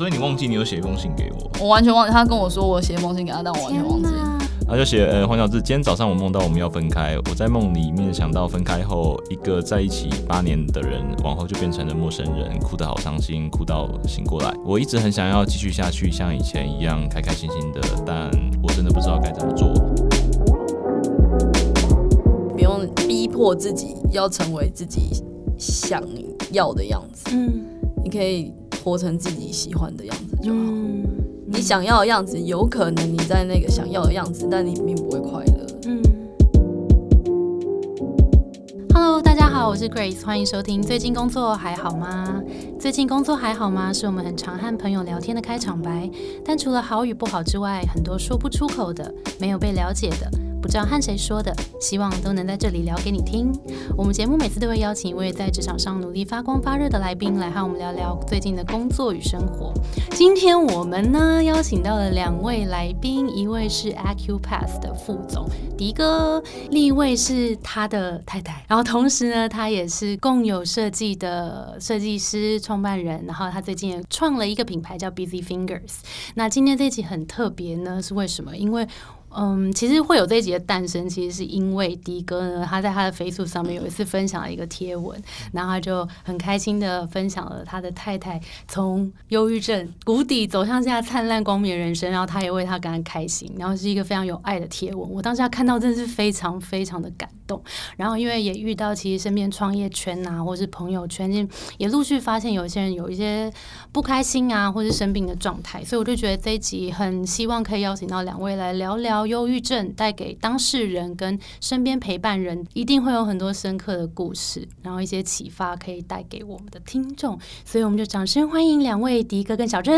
所以你忘记你有写一封信给我？我完全忘记，他跟我说我写一封信给他，但我完全忘记。他就写，呃，黄小志，今天早上我梦到我们要分开，我在梦里面想到分开后，一个在一起八年的人，往后就变成了陌生人，哭得好伤心，哭到醒过来。我一直很想要继续下去，像以前一样开开心心的，但我真的不知道该怎么做。不用逼迫自己要成为自己想要的样子，嗯，你可以活成自己喜欢的样子就好。你想要的样子，有可能你在那个想要的样子，但你并不会快乐。嗯。Hello，大家好，我是 Grace，欢迎收听。最近工作还好吗？最近工作还好吗？是我们很常和朋友聊天的开场白。但除了好与不好之外，很多说不出口的，没有被了解的。不知道和谁说的，希望都能在这里聊给你听。我们节目每次都会邀请一位在职场上努力发光发热的来宾来和我们聊聊最近的工作与生活。今天我们呢邀请到了两位来宾，一位是 Acupath 的副总迪哥，另一位是他的太太。然后同时呢，他也是共有设计的设计师创办人。然后他最近也创了一个品牌叫 Busy Fingers。那今天这集很特别呢，是为什么？因为嗯，其实会有这一集的诞生，其实是因为迪哥呢，他在他的 Facebook 上面有一次分享了一个贴文，然后他就很开心的分享了他的太太从忧郁症谷底走向现在灿烂光明的人生，然后他也为他感到开心，然后是一个非常有爱的贴文。我当下看到真的是非常非常的感动，然后因为也遇到其实身边创业圈啊，或是朋友圈，也陆续发现有些人有一些不开心啊，或是生病的状态，所以我就觉得这一集很希望可以邀请到两位来聊聊。忧郁症带给当事人跟身边陪伴人，一定会有很多深刻的故事，然后一些启发可以带给我们的听众，所以我们就掌声欢迎两位迪哥跟小珍。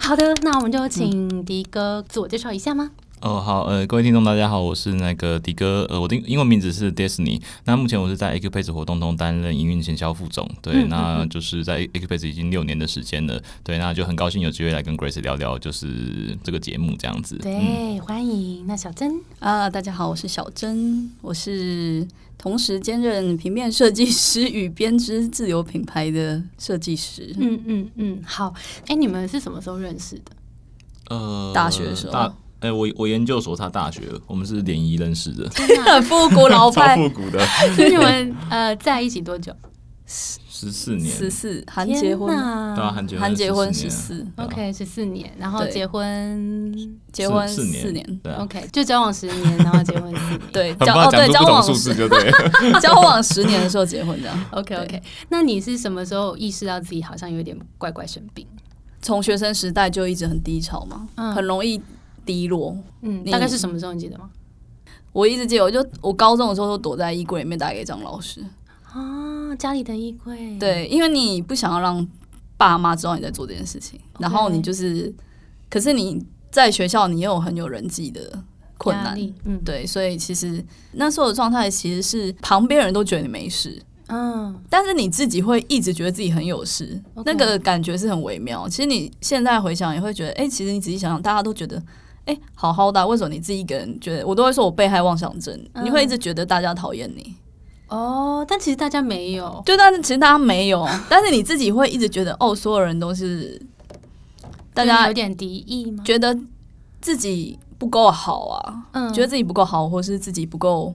好的，那我们就请迪哥自我介绍一下吗？哦，好，呃，各位听众，大家好，我是那个迪哥，呃，我的英文名字是 Disney，那目前我是在 Acupace 活动中担任营运行销副总，对，那就是在 Acupace 已经六年的时间了，对，那就很高兴有机会来跟 Grace 聊聊，就是这个节目这样子。对，欢迎。那小珍啊，大家好，我是小珍，我是同时兼任平面设计师与编织自由品牌的设计师。嗯嗯嗯，好，哎，你们是什么时候认识的？呃，大学的时候。哎，我我研究所他大学，我们是联谊认识的，很复古老派，超复古的。你们呃在一起多久？十四年，十四含结婚，对啊，含结婚，含结婚十四，OK，十四年，然后结婚结婚四年，对，OK，就交往十年，然后结婚四年，对，交哦对，交往数字就对，交往十年的时候结婚这样，OK OK。那你是什么时候意识到自己好像有点怪怪生病？从学生时代就一直很低潮嘛，很容易。低落，嗯，大概是什么时候？你记得吗？我一直记得，我就我高中的时候都躲在衣柜里面打给张老师啊，家里的衣柜。对，因为你不想要让爸妈知道你在做这件事情，然后你就是，可是你在学校你又很有人际的困难，嗯，对，所以其实那时候的状态其实是旁边人都觉得你没事。嗯，但是你自己会一直觉得自己很有事，那个感觉是很微妙。其实你现在回想也会觉得，哎，其实你仔细想想，大家都觉得。哎，好好的，为什么你自己一个人觉得？我都会说我被害妄想症，你会一直觉得大家讨厌你。哦，但其实大家没有，对但是其实大家没有，但是你自己会一直觉得，哦，所有人都是大家有点敌意吗？觉得自己不够好啊，嗯，觉得自己不够好，或是自己不够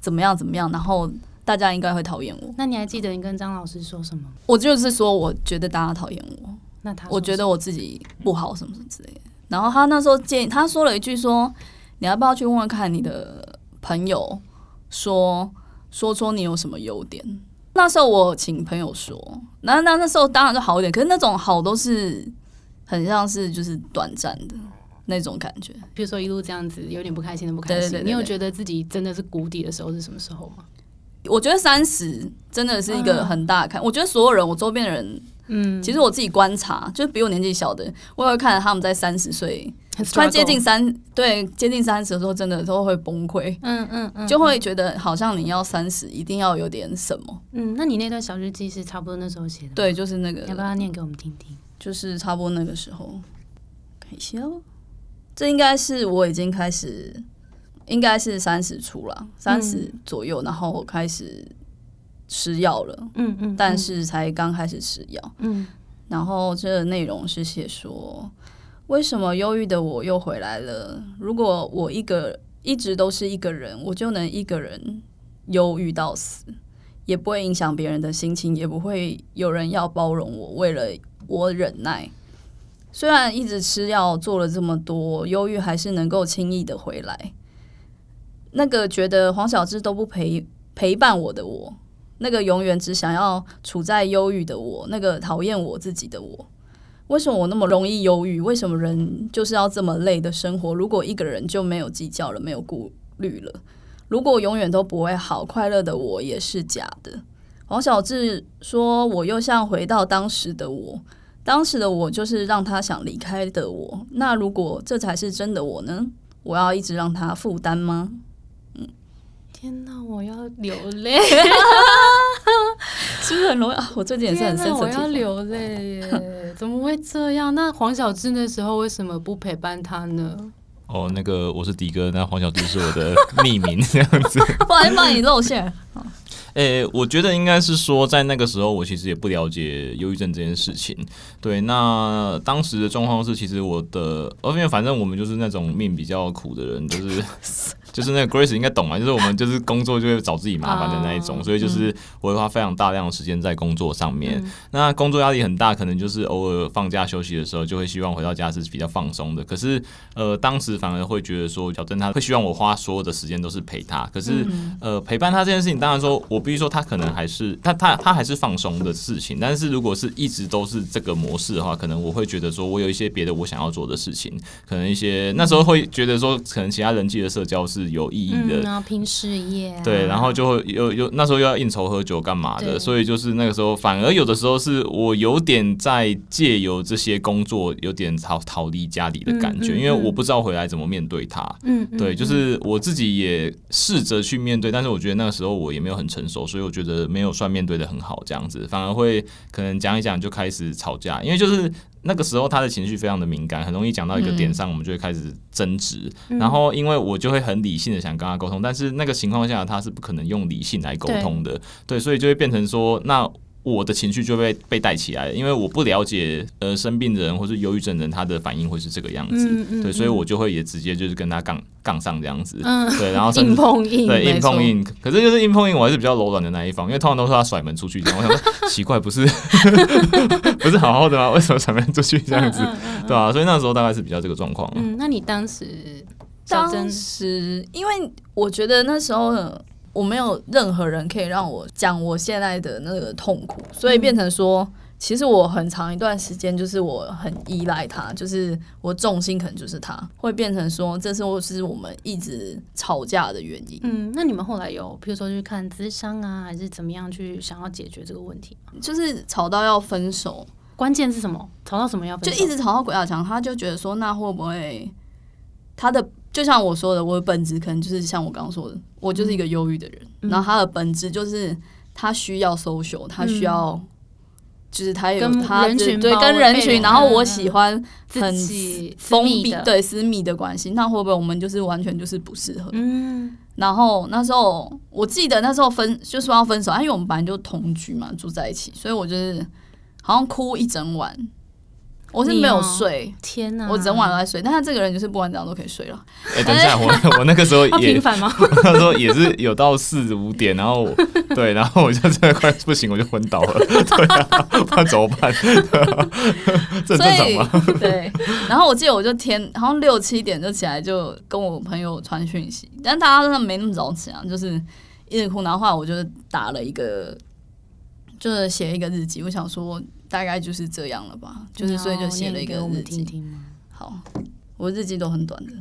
怎么样怎么样，然后大家应该会讨厌我。那你还记得你跟张老师说什么？我就是说，我觉得大家讨厌我。那他，我觉得我自己不好，什么什么之类的。然后他那时候建议，他说了一句说：“你要不要去问问看你的朋友，说说说你有什么优点？”那时候我请朋友说，那那那时候当然就好一点，可是那种好都是很像是就是短暂的那种感觉。比如说一路这样子，有点不开心的不开心，你有觉得自己真的是谷底的时候是什么时候吗？我觉得三十真的是一个很大的看，我觉得所有人，我周边的人。嗯，其实我自己观察，就是比我年纪小的，我也会看到他们在三十岁，突然接近三，对，接近三十的时候，真的都会崩溃。嗯嗯嗯，就会觉得好像你要三十，一定要有点什么。嗯，那你那段小日记是差不多那时候写的？对，就是那个。要不要念给我们听听？就是差不多那个时候。看一下，这应该是我已经开始，应该是三十出了，三十左右，然后开始。吃药了，嗯嗯，但是才刚开始吃药，嗯，然后这个内容是写说，为什么忧郁的我又回来了？如果我一个一直都是一个人，我就能一个人忧郁到死，也不会影响别人的心情，也不会有人要包容我，为了我忍耐。虽然一直吃药做了这么多，忧郁还是能够轻易的回来。那个觉得黄小志都不陪陪伴我的我。那个永远只想要处在忧郁的我，那个讨厌我自己的我，为什么我那么容易忧郁？为什么人就是要这么累的生活？如果一个人就没有计较了，没有顾虑了，如果永远都不会好，快乐的我也是假的。黄小智说：“我又像回到当时的我，当时的我就是让他想离开的我。那如果这才是真的我呢？我要一直让他负担吗？”天哪，我要流泪，是不是很容易啊？我最近也是很深我要流泪耶！怎么会这样？那黄小志那时候为什么不陪伴他呢？哦，那个我是迪哥，那黄小志是我的匿名这样子，不然帮你露馅。诶，我觉得应该是说，在那个时候，我其实也不了解忧郁症这件事情。对，那当时的状况是，其实我的，因为反正我们就是那种命比较苦的人，就是。就是那个 Grace 应该懂嘛，就是我们就是工作就会找自己麻烦的那一种，所以就是我会花非常大量的时间在工作上面。那工作压力很大，可能就是偶尔放假休息的时候，就会希望回到家是比较放松的。可是呃，当时反而会觉得说，小郑他会希望我花所有的时间都是陪他。可是呃，陪伴他这件事情，当然说我必须说他可能还是他他他还是放松的事情。但是如果是一直都是这个模式的话，可能我会觉得说我有一些别的我想要做的事情，可能一些那时候会觉得说，可能其他人际的社交是。是有意义的，然后拼事业，对，然后就会有有那时候又要应酬喝酒干嘛的，所以就是那个时候反而有的时候是我有点在借由这些工作有点逃逃离家里的感觉，因为我不知道回来怎么面对他，嗯，对，就是我自己也试着去面对，但是我觉得那个时候我也没有很成熟，所以我觉得没有算面对的很好，这样子反而会可能讲一讲就开始吵架，因为就是。那个时候他的情绪非常的敏感，很容易讲到一个点上，我们就会开始争执。然后因为我就会很理性的想跟他沟通，但是那个情况下他是不可能用理性来沟通的，对，所以就会变成说那。我的情绪就被被带起来了，因为我不了解呃生病的人或是忧郁症人他的反应会是这个样子，对，所以我就会也直接就是跟他杠杠上这样子，对，然后硬碰硬，对，硬碰硬，可是就是硬碰硬，我还是比较柔软的那一方，因为通常都是他甩门出去这样，我想说奇怪，不是 不是好好的吗？为什么甩门出去这样子？对啊，所以那时候大概是比较这个状况。嗯，那你当时当时因为我觉得那时候。我没有任何人可以让我讲我现在的那个痛苦，所以变成说，其实我很长一段时间就是我很依赖他，就是我重心可能就是他，会变成说，这是我是我们一直吵架的原因。嗯，那你们后来有，比如说去看咨商啊，还是怎么样去想要解决这个问题？就是吵到要分手，关键是什么？吵到什么要分手？就一直吵到鬼打墙，他就觉得说，那会不会他的？就像我说的，我的本质可能就是像我刚刚说的，我就是一个忧郁的人。然后他的本质就是他需要 social，他需要就是他有他对跟人群，然后我喜欢很封闭对私密的关系。那会不会我们就是完全就是不适合？嗯。然后那时候我记得那时候分就说要分手，因为我们本来就同居嘛，住在一起，所以我就是好像哭一整晚。我是没有睡，天哪！我整晚都在睡，但他这个人就是不管怎样都可以睡了。哎，等一下，我 我那个时候也频繁吗？他说也是有到四五点，然后对，然后我就真的快不行，我就昏倒了。对啊，那怎么办？这正常吗？对。然后我记得我就天好像六七点就起来，就跟我朋友传讯息，但大家真的没那么早起啊，就是一直哭。然后后来我就打了一个，就是写一个日记，我想说。大概就是这样了吧，就是所以就写了一个日记。好，我日记都很短的。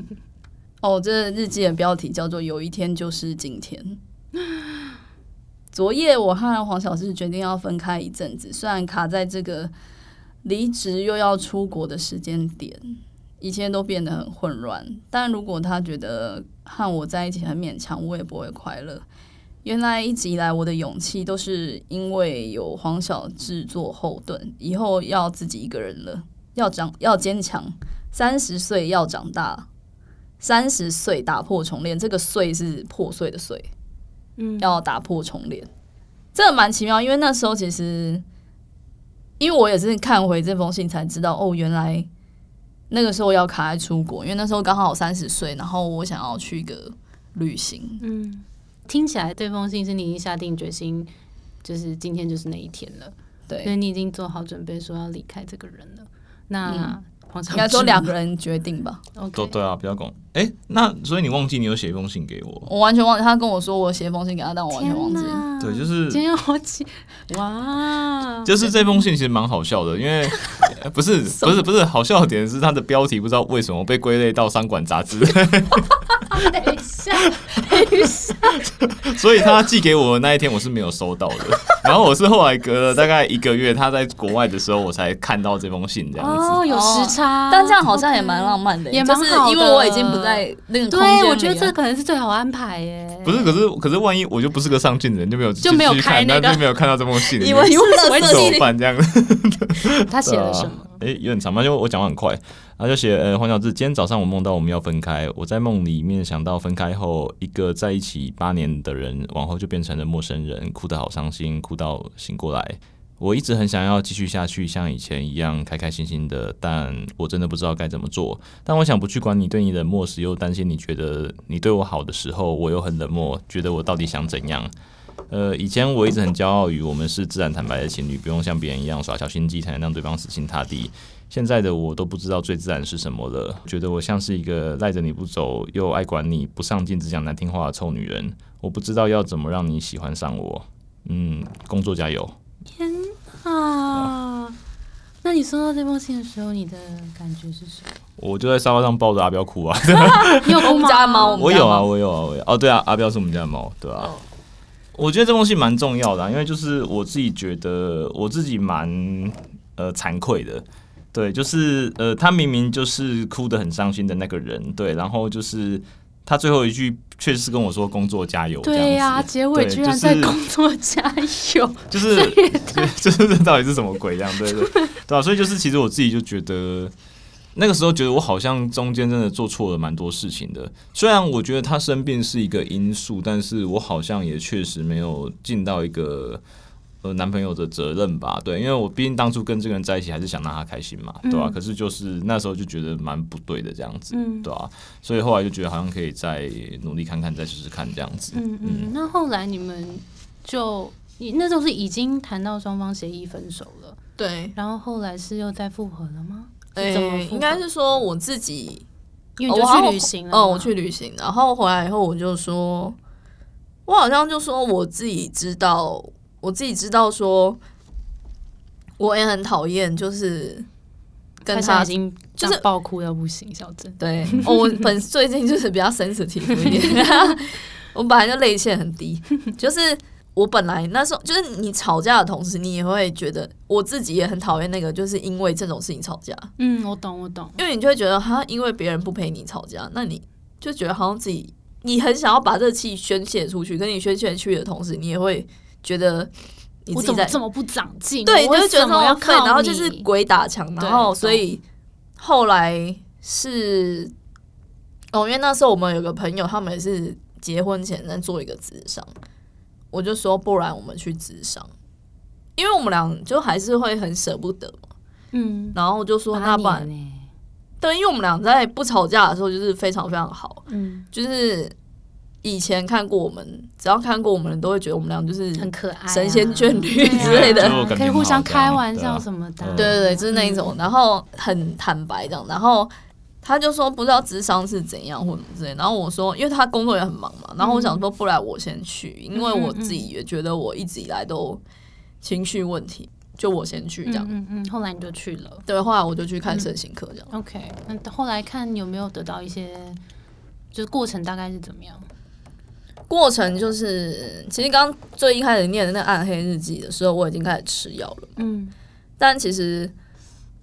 哦，这日记的标题叫做“有一天就是今天”。昨夜我和黄小志决定要分开一阵子，虽然卡在这个离职又要出国的时间点，一切都变得很混乱。但如果他觉得和我在一起很勉强，我也不会快乐。原来一直以来，我的勇气都是因为有黄小智做后盾，以后要自己一个人了，要长要坚强。三十岁要长大，三十岁打破重练，这个“碎”是破碎的“碎”，嗯，要打破重练，这个蛮奇妙。因为那时候其实。因为我也是看回这封信才知道，哦，原来那个时候要卡在出国，因为那时候刚好三十岁，然后我想要去一个旅行。嗯，听起来这封信是你已经下定决心，就是今天就是那一天了，对，所以你已经做好准备说要离开这个人了。那应该说两个人决定吧。都对啊，比较公。哎，那所以你忘记你有写一封信给我？我完全忘记，他跟我说我写一封信给他，但我完全忘记。对，就是今天好记哇！就是这封信其实蛮好笑的，因为 不是不是不是好笑的点是它的标题不知道为什么被归类到商管杂志。等一下，等一下。所以他寄给我的那一天我是没有收到的，然后我是后来隔了大概一个月，他在国外的时候我才看到这封信这样子。哦，有时差，但这样好像也蛮浪漫的，也蛮好因为我已经不在那个空间对，我觉得这可能是最好安排耶。不是，可是可是万一我就不是个上进的人，就没有就没有看那就没有看到这封信，以为你为什么怎么办这样？他写了什么？哎，有点长吗？因为我讲话很快。他就写，呃，黄小志，今天早上我梦到我们要分开，我在梦里面想到分开后，一个在一起八年的人，往后就变成了陌生人，哭得好伤心，哭到醒过来。我一直很想要继续下去，像以前一样开开心心的，但我真的不知道该怎么做。但我想不去管你对你冷漠时，又担心你觉得你对我好的时候，我又很冷漠，觉得我到底想怎样？呃，以前我一直很骄傲于我们是自然坦白的情侣，不用像别人一样耍小心机才能让对方死心塌地。现在的我都不知道最自然是什么了，觉得我像是一个赖着你不走，又爱管你不上进，只讲难听话的臭女人。我不知道要怎么让你喜欢上我。嗯，工作加油。啊！那你收到这封信的时候，你的感觉是什么？我就在沙发上抱着阿彪哭啊。你有我们家的猫？我有啊，我有啊，我有。哦，对啊，阿彪是我们家的猫，对啊。我觉得这封信蛮重要的，因为就是我自己觉得我自己蛮呃惭愧的。对，就是呃，他明明就是哭得很伤心的那个人，对，然后就是他最后一句确实是跟我说“工作加油”，对呀，结尾居然在“工作加油 ”，就是就是这到底是什么鬼？这样对对对啊？所以就是其实我自己就觉得那个时候觉得我好像中间真的做错了蛮多事情的。虽然我觉得他生病是一个因素，但是我好像也确实没有尽到一个。呃，男朋友的责任吧，对，因为我毕竟当初跟这个人在一起，还是想让他开心嘛，对吧？可是就是那时候就觉得蛮不对的这样子，对吧？所以后来就觉得好像可以再努力看看，再试试看这样子。嗯嗯。那后来你们就，你那时候是已经谈到双方协议分手了，对。然后后来是又再复合了吗？哎，应该是说我自己，因为就去旅行了，哦，我去旅行，然后回来以后我就说，我好像就说我自己知道。我自己知道，说我也很讨厌，就是跟他已经就是爆哭到不行，小珍。对，我本最近就是比较 sensitive 一点，我本来就泪腺很低，就是我本来那时候就是你吵架的同时，你也会觉得我自己也很讨厌那个，就是因为这种事情吵架。嗯，我懂，我懂，因为你就会觉得，他因为别人不陪你吵架，那你就觉得好像自己你很想要把这气宣泄出去，跟你宣泄出去的同时，你也会。觉得我怎么这么不长进？对，我就觉得说，对，然后就是鬼打墙，然后所以后来是哦，因为那时候我们有个朋友，他们也是结婚前在做一个智商，我就说不然我们去智商，因为我们俩就还是会很舍不得嘛，嗯，然后就说那不然，对，因为我们俩在不吵架的时候就是非常非常好，嗯，就是。以前看过我们，只要看过我们人都会觉得我们俩就是很可爱、神仙眷侣之类的，可以互相开玩笑什么的。对对对，就是那一种，然后很坦白这样。然后他就说不知道智商是怎样或什么之类。然后我说，因为他工作也很忙嘛，然后我想说，不然我先去，因为我自己也觉得我一直以来都情绪问题，就我先去这样。嗯嗯。后来你就去了，对，后来我就去看身心科这样。OK，那后来看有没有得到一些，就是过程大概是怎么样？过程就是，其实刚最一开始念的那暗黑日记的时候，我已经开始吃药了。嗯，但其实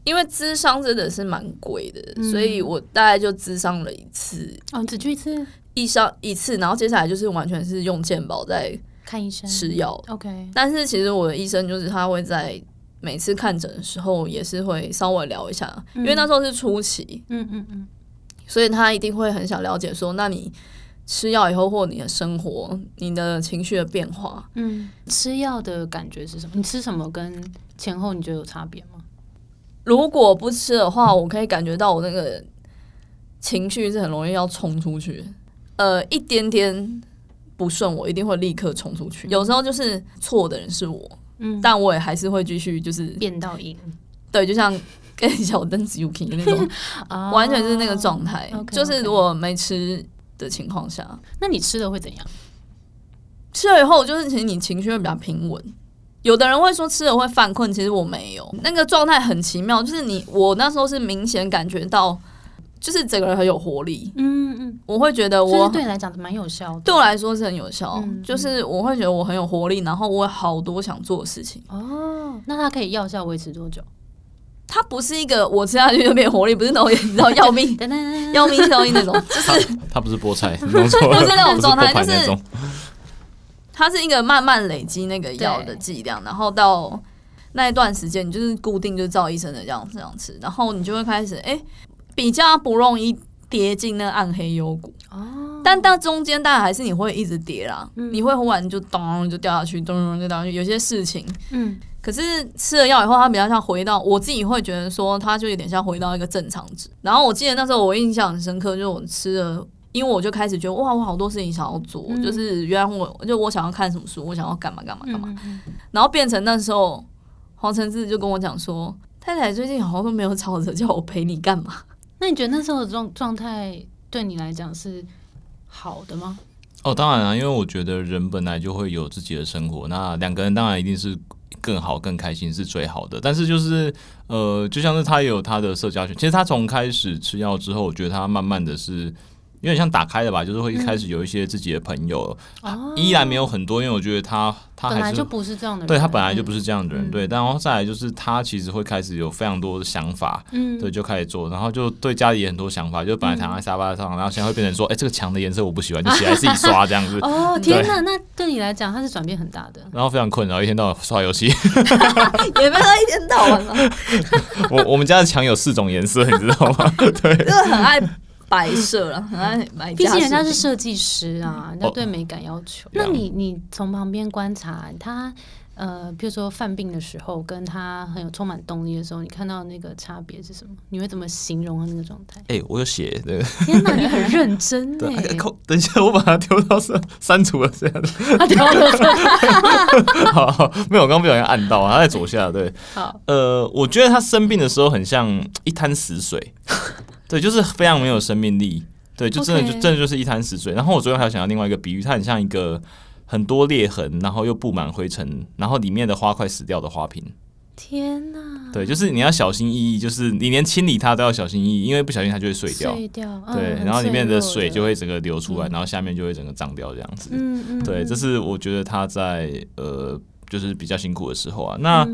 因为咨商真的是蛮贵的，所以我大概就咨商了一次。哦，只去一次，一商一次，然后接下来就是完全是用健保在看医生吃药。OK，但是其实我的医生就是他会在每次看诊的时候也是会稍微聊一下，因为那时候是初期。嗯嗯嗯，所以他一定会很想了解说，那你。吃药以后或你的生活、你的情绪的变化。嗯，吃药的感觉是什么？你吃什么跟前后你觉得有差别吗？如果不吃的话，我可以感觉到我那个情绪是很容易要冲出去。呃，一点点不顺，我一定会立刻冲出去。有时候就是错的人是我，嗯，但我也还是会继续就是变到赢。对，就像跟小灯子 UK 那种，完全是那个状态。就是如果没吃的情况下，那你吃了会怎样？吃了以后，就是其实你情绪会比较平稳。有的人会说吃了会犯困，其实我没有，那个状态很奇妙，就是你我那时候是明显感觉到，就是整个人很有活力。嗯嗯，我会觉得我对你来讲蛮有效，对我来说是很有效，就是我会觉得我很有活力，然后我有好多想做的事情。哦，那它可以药效维持多久？它不是一个我吃下去就变活力，不是那种你知道要命 要命效应那种，就是它不是菠菜，不是那种状态，就是。它是一个慢慢累积那个药的剂量，然后到那一段时间，你就是固定就照医生的这样这样吃，然后你就会开始哎，比较不容易跌进那暗黑幽谷哦。但到中间，当然还是你会一直跌啦，你会忽然就咚就掉下去，咚咚就掉下去。有些事情，嗯，可是吃了药以后，它比较像回到我自己会觉得说，它就有点像回到一个正常值。然后我记得那时候我印象很深刻，就是我吃了。因为我就开始觉得哇，我好多事情想要做，就是原来我就我想要看什么书，我想要干嘛干嘛干嘛，然后变成那时候黄承志就跟我讲说，太太最近好像都没有吵着叫我陪你干嘛。那你觉得那时候的状状态对你来讲是好的吗？哦，当然啊，因为我觉得人本来就会有自己的生活，那两个人当然一定是更好、更开心是最好的。但是就是呃，就像是他也有他的社交圈，其实他从开始吃药之后，我觉得他慢慢的是。有点像打开的吧，就是会一开始有一些自己的朋友，依然没有很多，因为我觉得他他本来就不是这样的，人，对他本来就不是这样的人，对。然后再来就是他其实会开始有非常多的想法，嗯，对，就开始做，然后就对家里也很多想法，就本来躺在沙发上，然后现在会变成说，哎，这个墙的颜色我不喜欢，就起来自己刷这样子。哦，天哪，那对你来讲他是转变很大的，然后非常困扰，一天到晚刷游戏，也没有一天到晚了。我我们家的墙有四种颜色，你知道吗？对，就是很爱。摆设了，很 爱买。毕竟人家是设计师啊，人家对美感要求。那你你从旁边观察他，呃，比如说犯病的时候，跟他很有充满动力的时候，你看到那个差别是什么？你会怎么形容他那个状态？哎，我有写的。天哪，你很认真 哎！等一下，我把它丢到删删除了这样的。他丢了。好，没有，我刚刚不小心按到，他在左下。对，好。呃，我觉得他生病的时候很像一滩死水。对，就是非常没有生命力。对，就真的就真的就是一滩死水。然后我昨天还想到另外一个比喻，它很像一个很多裂痕，然后又布满灰尘，然后里面的花快死掉的花瓶。天哪！对，就是你要小心翼翼，就是你连清理它都要小心翼翼，因为不小心它就会碎掉。碎掉。对，然后里面的水就会整个流出来，然后下面就会整个脏掉这样子。嗯嗯。对，这是我觉得他在呃，就是比较辛苦的时候啊。那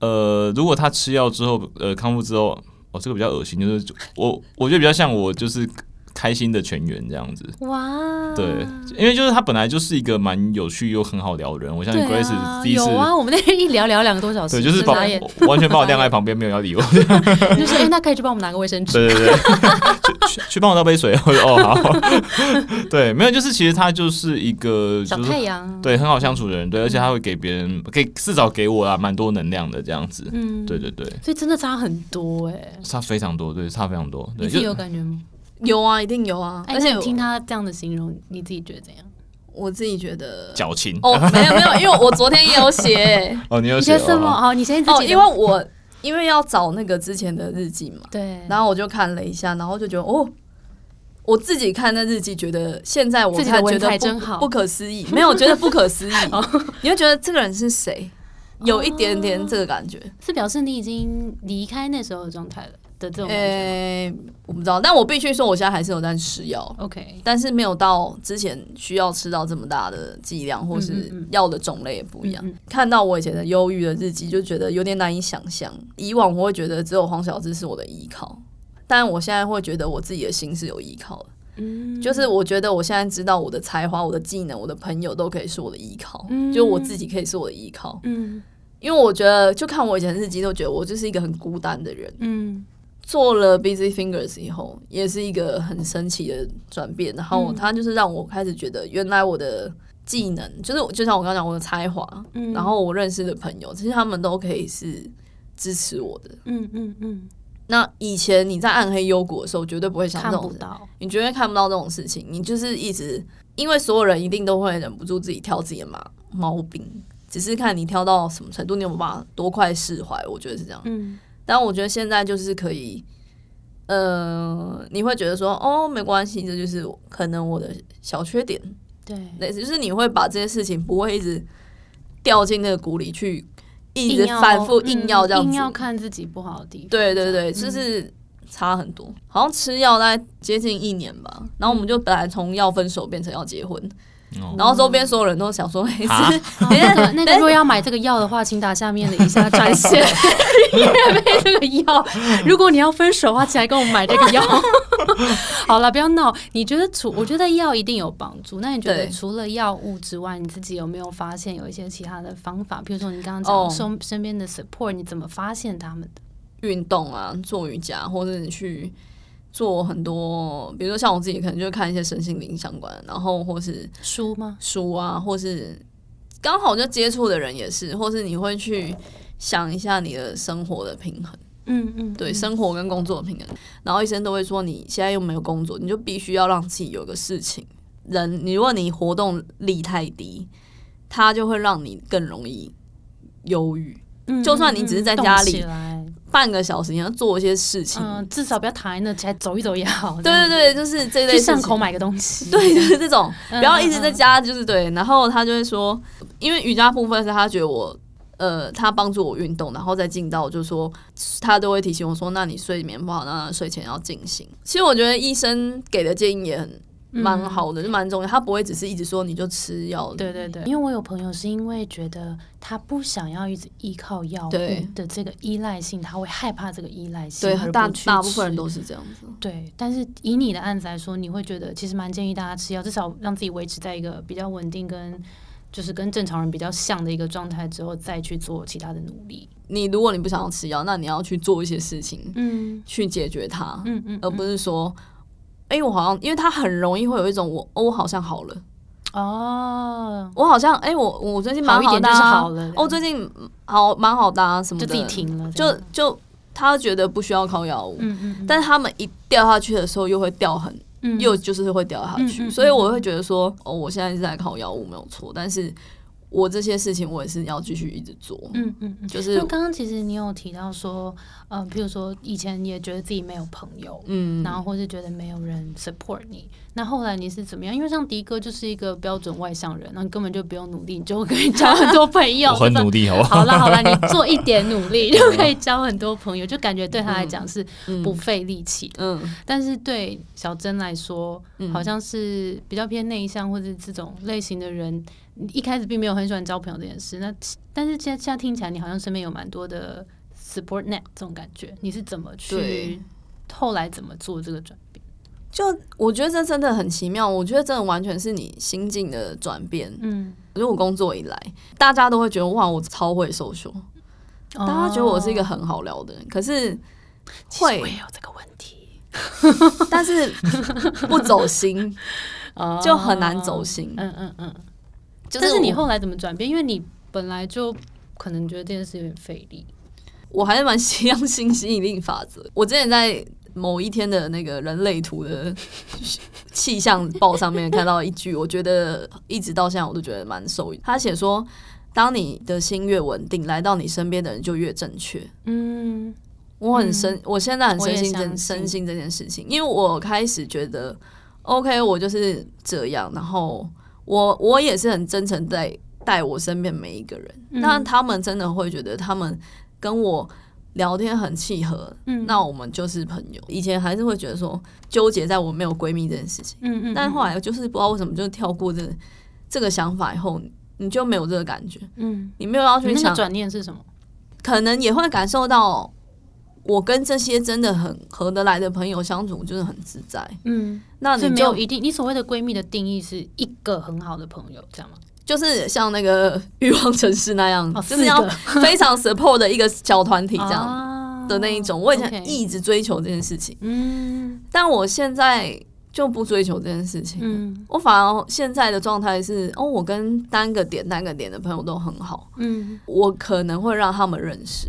呃，如果他吃药之后，呃，康复之后。这个比较恶心，就是我我觉得比较像我就是开心的全员这样子。哇，对，因为就是他本来就是一个蛮有趣又很好聊的人。我相信 Grace 第一次有啊，我们那天一聊聊两个多小时，对，就是把完全把我晾在旁边，没有要理我。就是哎，那可以去帮我们拿个卫生纸，对对对，去去帮我倒杯水。我说哦好，对，没有，就是其实他就是一个小太阳，对，很好相处的人，对，而且他会给别人，给至少给我啊蛮多能量的这样子。嗯，对对对，所以真的差很多哎，差非常多，对，差非常多。你自己有感觉吗？有啊，一定有啊！而且听他这样的形容，你自己觉得怎样？我自己觉得矫情哦，没有没有，因为我昨天也有写 哦，你有写什么？哦，你先自己，因为我因为要找那个之前的日记嘛，对，然后我就看了一下，然后就觉得哦，我自己看那日记，觉得现在我看觉得真好，不可思议，没有觉得不可思议，你会觉得这个人是谁？有一点点这个感觉，是表示你已经离开那时候的状态了。的这种诶，我不知道，但我必须说，我现在还是有在吃药，OK，但是没有到之前需要吃到这么大的剂量，或是药的种类也不一样。看到我以前的忧郁的日记，就觉得有点难以想象。以往我会觉得只有黄小芝是我的依靠，但我现在会觉得我自己的心是有依靠的。嗯，就是我觉得我现在知道我的才华、我的技能、我的朋友都可以是我的依靠，就我自己可以是我的依靠。嗯，因为我觉得就看我以前日记，都觉得我就是一个很孤单的人。嗯。做了 Busy Fingers 以后，也是一个很神奇的转变。然后它就是让我开始觉得，原来我的技能，就是就像我刚刚讲，我的才华，然后我认识的朋友，其实他们都可以是支持我的。嗯嗯嗯。那以前你在暗黑幽谷的时候，绝对不会想这种，你绝对看不到这种事情。你就是一直，因为所有人一定都会忍不住自己挑自己的毛毛病，只是看你挑到什么程度，你有没有办法多快释怀。我觉得是这样。嗯。但我觉得现在就是可以，呃，你会觉得说，哦，没关系，这就是可能我的小缺点。对，类似就是你会把这些事情不会一直掉进那个谷里去。一直反复硬要这样子，硬要看自己不好的地方。对对对，就是差很多。好像吃药在接近一年吧，然后我们就本来从要分手变成要结婚。然后周边所有人都想说：“没事，那个那个，如果要买这个药的话，请打下面的以下专线，因为这个药，如果你要分手的话，请来跟我们买这个药。好了，不要闹。你觉得除我觉得药一定有帮助，那你觉得除了药物之外，你自己有没有发现有一些其他的方法？比如说你刚刚讲身身边的 support，你怎么发现他们的？运动啊，做瑜伽，或者你去。做很多，比如说像我自己，可能就看一些身心灵相关，然后或是书吗？书啊，或是刚好就接触的人也是，或是你会去想一下你的生活的平衡，嗯嗯，对，生活跟工作的平衡。然后医生都会说，你现在又没有工作，你就必须要让自己有个事情。人，你如果你活动力太低，它就会让你更容易忧郁。就算你只是在家里。半个小时，你要做一些事情，嗯，至少不要躺在那，起来走一走也好。对对对，就是这类。去巷口买个东西。对，就是这种，不要一直在家，就是对。然后他就会说，因为瑜伽部分是他觉得我，呃，他帮助我运动，然后再进到，就是说他都会提醒我说，那你睡眠不好，那睡前要进行。其实我觉得医生给的建议也很。蛮好的，就蛮重要。他不会只是一直说你就吃药。对对对，因为我有朋友是因为觉得他不想要一直依靠药物的这个依赖性，他会害怕这个依赖性，对，大大部分人都是这样子。对，但是以你的案子来说，你会觉得其实蛮建议大家吃药，至少让自己维持在一个比较稳定，跟就是跟正常人比较像的一个状态之后，再去做其他的努力。你如果你不想要吃药，那你要去做一些事情，嗯，去解决它，嗯嗯，而不是说。哎，我好像，因为他很容易会有一种我，哦我好像好了，哦，我好像，哎，我我最近蛮好的，哦，最近好蛮好的什么的，就自己停了，就就他觉得不需要靠药物，嗯嗯，但是他们一掉下去的时候又会掉很，又就是会掉下去，所以我会觉得说，哦，我现在是在靠药物没有错，但是。我这些事情我也是要继续一直做，嗯嗯嗯，就是刚刚其实你有提到说，呃，譬如说以前也觉得自己没有朋友，嗯，然后或是觉得没有人 support 你，那后来你是怎么样？因为像迪哥就是一个标准外向人，那你根本就不用努力，你就可以 交很多朋友。我很努力，好不好？好了好了，你做一点努力 就可以交很多朋友，就感觉对他来讲是不费力气。嗯，但是对小珍来说，好像是比较偏内向或者这种类型的人。一开始并没有很喜欢交朋友这件事，那但是现在现在听起来，你好像身边有蛮多的 support net 这种感觉，你是怎么去后来怎么做这个转变？就我觉得这真的很奇妙，我觉得真的完全是你心境的转变。嗯，如果工作以来，大家都会觉得哇，我超会收收，大家觉得我是一个很好聊的人，可是会也有这个问题，但是不走心，就很难走心。嗯嗯嗯。但是你后来怎么转变？因为你本来就可能觉得这件事有点费力。我还是蛮相信吸引力法则。我之前在某一天的那个人类图的气象报上面看到一句，我觉得一直到现在我都觉得蛮受益。他写说，当你的心越稳定，来到你身边的人就越正确。嗯，我很深，我现在很深信这深信这件事情，因为我开始觉得，OK，我就是这样，然后。我我也是很真诚在待我身边每一个人，那他们真的会觉得他们跟我聊天很契合，嗯那我们就是朋友。以前还是会觉得说纠结在我没有闺蜜这件事情，嗯嗯，但后来就是不知道为什么就跳过这这个想法以后，你就没有这个感觉，嗯，你没有要去想转念是什么，可能也会感受到我跟这些真的很合得来的朋友相处就是很自在，嗯。那你没有一定，你所谓的闺蜜的定义是一个很好的朋友，这样吗？就是像那个欲望城市那样，就是要非常 support 的一个小团体这样。的那一种，我以前一直追求这件事情，嗯，但我现在就不追求这件事情，嗯，我反而现在的状态是，哦，我跟单个点单个点的朋友都很好，嗯，我可能会让他们认识，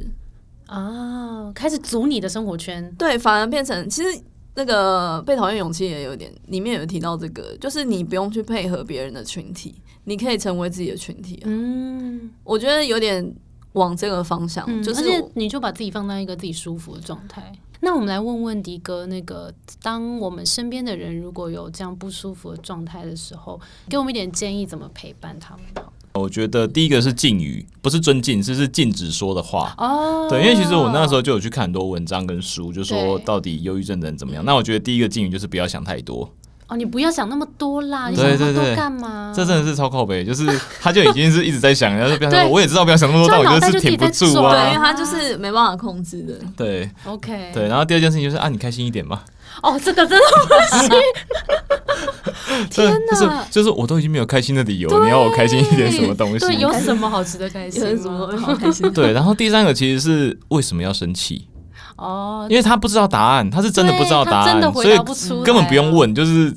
啊，开始组你的生活圈，对，反而变成其实那个被讨厌勇气也有点，里面有提到这个，就是你不用去配合别人的群体，你可以成为自己的群体，嗯，我觉得有点。往这个方向，就是你就把自己放在一个自己舒服的状态。那我们来问问迪哥，那个当我们身边的人如果有这样不舒服的状态的时候，给我们一点建议，怎么陪伴他们？我觉得第一个是禁语，不是尊敬，是是禁止说的话。哦，对，因为其实我那时候就有去看很多文章跟书，就说到底忧郁症的人怎么样。那我觉得第一个禁语就是不要想太多。哦，你不要想那么多啦！你想那么多干嘛？这真的是超靠背，就是他就已经是一直在想，然后不要想，我也知道不要想那么多，但我就是挺不住啊，对因为他就是没办法控制的。对，OK，对，然后第二件事情就是啊，你开心一点嘛。哦，这个真的不行！天哪，就是我都已经没有开心的理由，你要我开心一点什么东西？对，有什么好值得开心？什么好开心？对，然后第三个其实是为什么要生气？哦，因为他不知道答案，他是真的不知道答案，所以根本不用问，就是。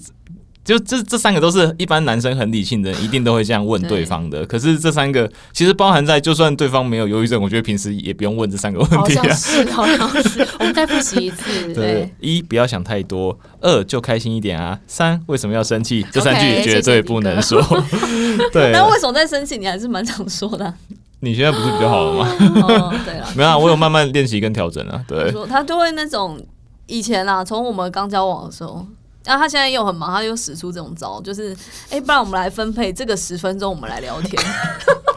就这这三个都是一般男生很理性的，一定都会这样问对方的。可是这三个其实包含在，就算对方没有忧郁症，我觉得平时也不用问这三个问题啊。是，好像是。我们再复习一次。对，一不要想太多，二就开心一点啊。三为什么要生气？这三句绝对不能说。对。那为什么在生气？你还是蛮常说的。你现在不是比较好了吗？对了，没有，我有慢慢练习跟调整啊。对。他就会那种以前啊，从我们刚交往的时候。然后他现在又很忙，他又使出这种招，就是哎，不然我们来分配这个十分钟，我们来聊天。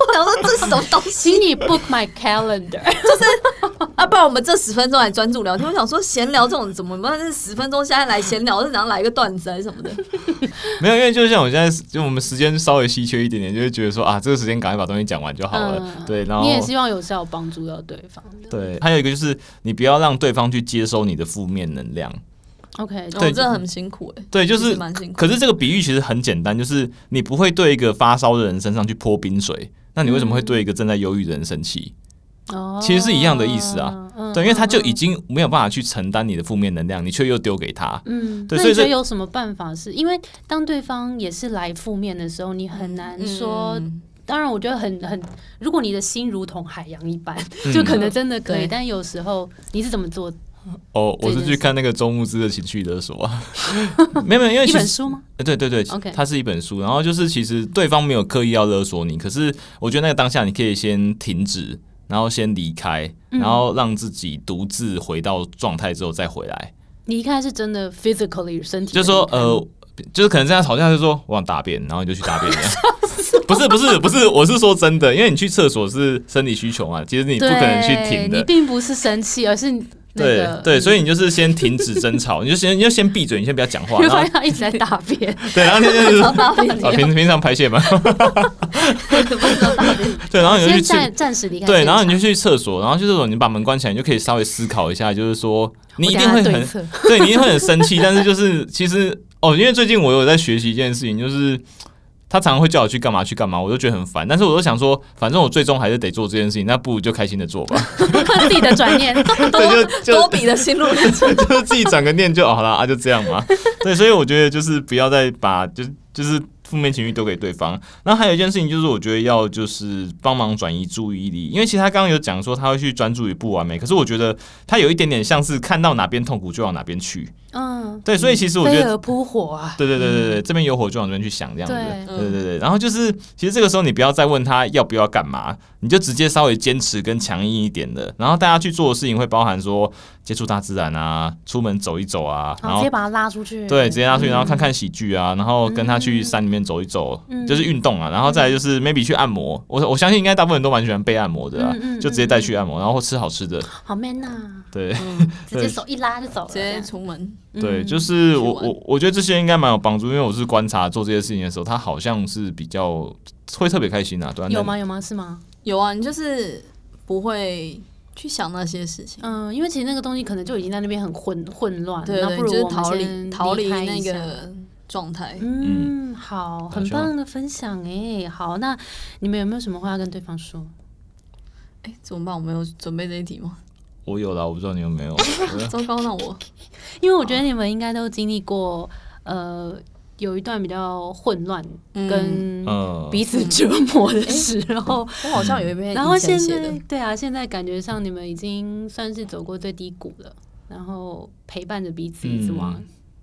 我想说这是什么东西？请你 book my calendar，就是啊，不然我们这十分钟来专注聊天。我想说闲聊这种怎么办？这十分钟现在来闲聊是想来一个段子还是什么的？没有，因为就像我现在，就我们时间稍微稀缺一点点，就会觉得说啊，这个时间赶快把东西讲完就好了。对，然后你也希望有效帮助到对方。对，还有一个就是你不要让对方去接收你的负面能量。OK，对，这很辛苦哎。对，就是蛮辛苦。可是这个比喻其实很简单，就是你不会对一个发烧的人身上去泼冰水，那你为什么会对一个正在忧郁的人生气？哦，其实是一样的意思啊。对，因为他就已经没有办法去承担你的负面能量，你却又丢给他。嗯，对。所以有什么办法？是因为当对方也是来负面的时候，你很难说。当然，我觉得很很，如果你的心如同海洋一般，就可能真的可以。但有时候你是怎么做？哦，我是去看那个周牧之的情绪勒索啊，没有没有，因为一本书吗？对对对，OK，它是一本书。然后就是其实对方没有刻意要勒索你，可是我觉得那个当下你可以先停止，然后先离开，然后让自己独自回到状态之后再回来。离开是真的 physically 身体，就是说呃，就是可能这样吵架就说我想大便，然后你就去大便。不是不是不是，我是说真的，因为你去厕所是生理需求嘛，其实你不可能去停的。你并不是生气，而是。对对，所以你就是先停止争吵，你就先你就先闭嘴，你先不要讲话。然后他一直在大便。对，然后就 是啊平平常排泄嘛。对，然后你就去暂暂时离开。对，然后你就去厕所，然后去厕所，你把门关起来，你就可以稍微思考一下，就是说你一定会很对，你一定会很生气，但是就是其实哦，因为最近我有在学习一件事情，就是。他常常会叫我去干嘛去干嘛，我就觉得很烦。但是我都想说，反正我最终还是得做这件事情，那不如就开心的做吧。自己的转念，对，就 多比的心路历程，就是自己转个念就好了啊，就这样嘛。对，所以我觉得就是不要再把就就是。负面情绪丢给对方，那还有一件事情就是，我觉得要就是帮忙转移注意力，因为其实他刚刚有讲说他会去专注于不完美，可是我觉得他有一点点像是看到哪边痛苦就往哪边去，嗯，对，所以其实我觉得扑火啊，对对对对对，这边有火就往这边去想这样子，对。对对，然后就是其实这个时候你不要再问他要不要干嘛，你就直接稍微坚持跟强硬一点的，然后大家去做的事情会包含说接触大自然啊，出门走一走啊，然后直接把他拉出去，对，直接拉出去，然后看看喜剧啊，然后跟他去山里面。走一走，就是运动啊，然后再就是 maybe 去按摩。我我相信应该大部分人都蛮喜欢被按摩的啊，就直接带去按摩，然后吃好吃的。好 man 呐！对，直接手一拉就走了，直接出门。对，就是我我我觉得这些应该蛮有帮助，因为我是观察做这些事情的时候，他好像是比较会特别开心啊。有吗？有吗？是吗？有啊，你就是不会去想那些事情。嗯，因为其实那个东西可能就已经在那边很混混乱，对对，就是逃离逃离那个。状态，嗯，好，很棒的分享哎，好，那你们有没有什么话要跟对方说？哎，怎么办？我没有准备这一题吗？我有啦，我不知道你有没有。糟糕，那我，因为我觉得你们应该都经历过，呃，有一段比较混乱跟彼此折磨的时候。我好像有一篇，然后现在对啊，现在感觉上你们已经算是走过最低谷了，然后陪伴着彼此一直往。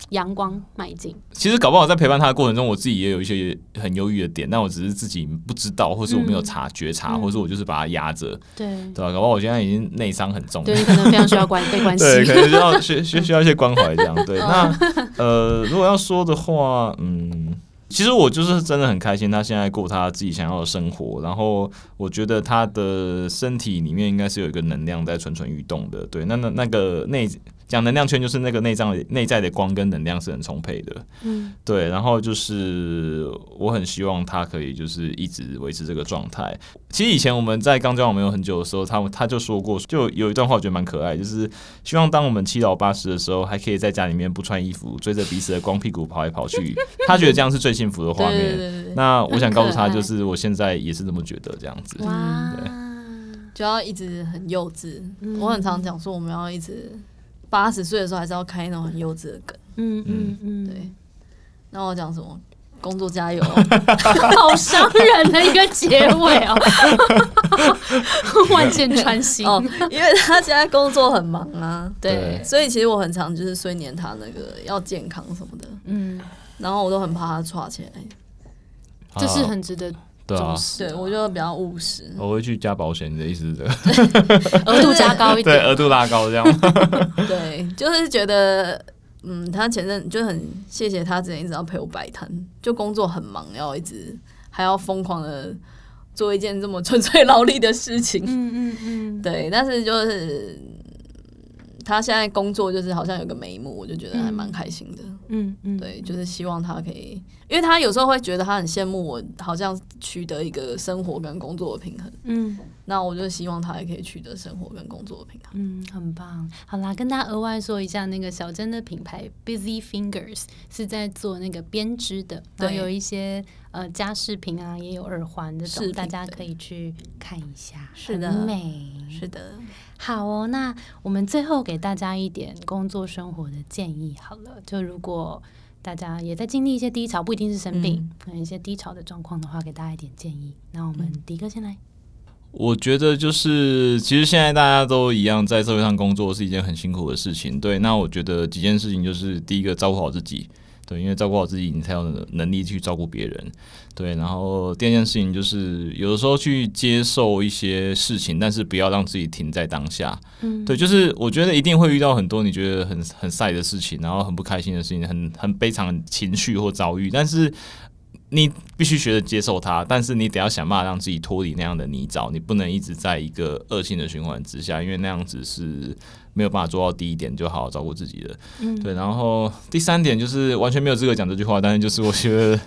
阳光迈进。其实搞不好在陪伴他的过程中，我自己也有一些很忧郁的点，但我只是自己不知道，或是我没有察觉察，或是我就是把它压着。对，对吧？搞不好我现在已经内伤很重，对，可能非常需要关被关心，对，可能需要需需需要一些关怀这样。对，那呃，如果要说的话，嗯，其实我就是真的很开心，他现在过他自己想要的生活，然后我觉得他的身体里面应该是有一个能量在蠢蠢欲动的。对，那那那个内。讲能量圈就是那个内脏内在的光跟能量是很充沛的，嗯，对，然后就是我很希望他可以就是一直维持这个状态。其实以前我们在刚交往没有很久的时候，他他就说过，就有一段话我觉得蛮可爱，就是希望当我们七老八十的时候，还可以在家里面不穿衣服，追着彼此的光屁股跑来跑去。他觉得这样是最幸福的画面。那我想告诉他，就是我现在也是这么觉得，这样子。对，就要一直很幼稚。我很常讲说，我们要一直。八十岁的时候还是要开那种很幼稚的梗，嗯嗯嗯，对。那我讲什么？工作加油，好伤人的一个结尾哦，万箭穿心。哦。因为他现在工作很忙啊，对，所以其实我很常就是睡念他那个要健康什么的，嗯，然后我都很怕他抓起来，这是很值得。对啊，对我就比较务实。我会去加保险，你的意思是这个？额度加高一点，对，额度拉高这样。对，就是觉得，嗯，他前阵就很谢谢他之前一直要陪我摆摊，就工作很忙，要一直还要疯狂的做一件这么纯粹劳力的事情。嗯嗯嗯，对，但是就是。他现在工作就是好像有个眉目，我就觉得还蛮开心的。嗯嗯，对，就是希望他可以，因为他有时候会觉得他很羡慕我，好像取得一个生活跟工作的平衡。嗯。那我就希望他也可以取得生活跟工作的平衡。嗯，很棒。好啦，跟大家额外说一下，那个小珍的品牌 Busy Fingers 是在做那个编织的，然后有一些呃家饰品啊，也有耳环这种，大家可以去看一下。是的，美，是的。好哦，那我们最后给大家一点工作生活的建议好了。就如果大家也在经历一些低潮，不一定是生病，可能一些低潮的状况的话，给大家一点建议。那我们迪哥先来。我觉得就是，其实现在大家都一样，在社会上工作是一件很辛苦的事情。对，那我觉得几件事情就是，第一个照顾好自己，对，因为照顾好自己，你才有能力去照顾别人。对，然后第二件事情就是，有的时候去接受一些事情，但是不要让自己停在当下。嗯，对，就是我觉得一定会遇到很多你觉得很很晒的事情，然后很不开心的事情，很很悲惨情绪或遭遇，但是。你必须学着接受它，但是你得要想办法让自己脱离那样的泥沼，你不能一直在一个恶性的循环之下，因为那样子是。没有办法做到第一点，就好好照顾自己的。嗯，对。然后第三点就是完全没有资格讲这句话，但是就是我觉得，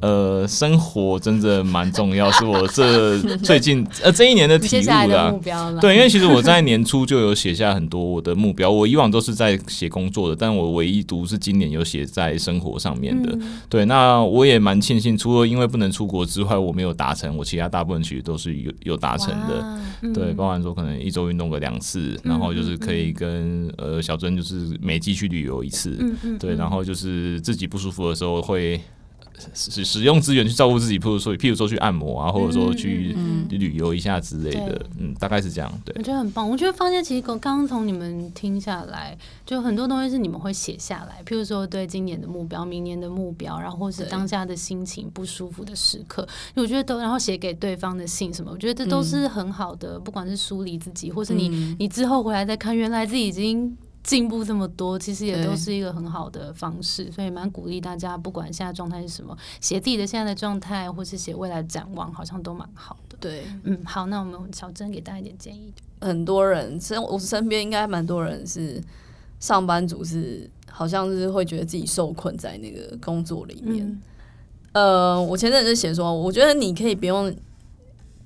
呃，生活真的蛮重要，是我这 最近呃这一年的体悟啦。对，因为其实我在年初就有写下很多我的目标，我以往都是在写工作的，但我唯一读是今年有写在生活上面的。对，那我也蛮庆幸，除了因为不能出国之外，我没有达成，我其他大部分其实都是有有达成的。对，包含说可能一周运动个两次，然后就是可以。跟呃小珍就是每季去旅游一次，对，然后就是自己不舒服的时候会。使使用资源去照顾自己，譬如说，譬如说去按摩啊，或者说去旅游一下之类的，嗯，大概是这样。对，我觉得很棒。我觉得发现其实刚刚从你们听下来，就很多东西是你们会写下来，譬如说对今年的目标、明年的目标，然后或是当下的心情不舒服的时刻，我觉得都然后写给对方的信什么，我觉得这都是很好的，不管是梳理自己，或是你你之后回来再看，原来自己已经。进步这么多，其实也都是一个很好的方式，所以蛮鼓励大家，不管现在状态是什么，写自己的现在的状态，或是写未来展望，好像都蛮好的。对，嗯，好，那我们小珍给大家一点建议。很多人身我身边应该蛮多人是上班族，是好像是会觉得自己受困在那个工作里面。呃，我前阵子写说，我觉得你可以不用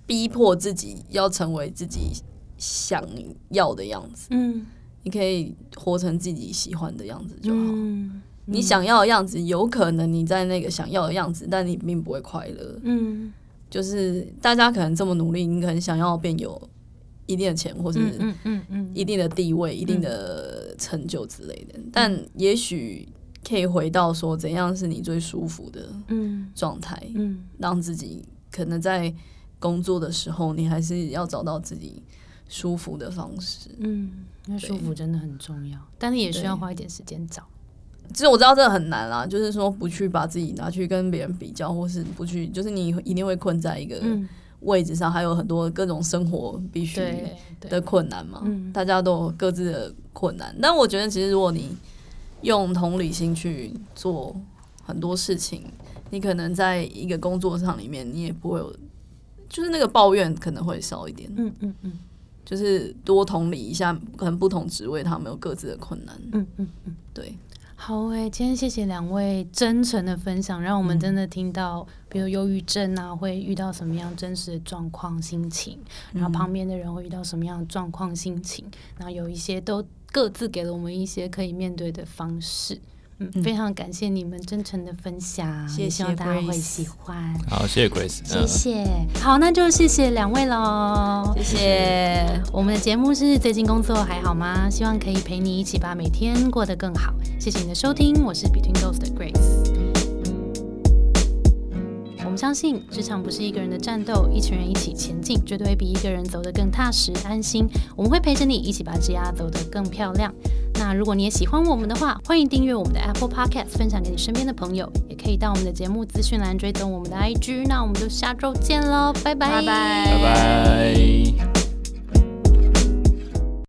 逼迫自己要成为自己想要的样子。嗯。你可以活成自己喜欢的样子就好。你想要的样子，有可能你在那个想要的样子，但你并不会快乐。嗯，就是大家可能这么努力，你可能想要变有一定的钱，或是嗯嗯嗯一定的地位、一定的成就之类的。但也许可以回到说，怎样是你最舒服的状态？嗯，让自己可能在工作的时候，你还是要找到自己舒服的方式。嗯，因为舒服真的很重要，但是也需要花一点时间找。其实我知道这个很难啦，就是说不去把自己拿去跟别人比较，或是不去，就是你一定会困在一个位置上，还有很多各种生活必须的困难嘛。大家都有各自的困难，但我觉得其实如果你用同理心去做很多事情，你可能在一个工作上里面，你也不会有，就是那个抱怨可能会少一点。嗯嗯嗯，就是多同理一下，可能不同职位他们有各自的困难。嗯嗯嗯，对。好诶，今天谢谢两位真诚的分享，让我们真的听到，比如忧郁症啊，会遇到什么样真实的状况、心情，然后旁边的人会遇到什么样的状况、心情，然后有一些都各自给了我们一些可以面对的方式。非常感谢你们真诚的分享，希望大家会喜欢。好，谢谢 Grace，谢谢。好，那就谢谢两位喽，谢谢。我们的节目是最近工作还好吗？希望可以陪你一起把每天过得更好。谢谢你的收听，我是 Between Ghost 的 Grace。我们相信，职场不是一个人的战斗，一群人一起前进，绝对会比一个人走得更踏实安心。我们会陪着你一起把职涯走得更漂亮。那如果你也喜欢我们的话，欢迎订阅我们的 Apple Podcast，分享给你身边的朋友，也可以到我们的节目资讯栏追踪我们的 IG。那我们就下周见喽，拜拜，拜拜，拜拜。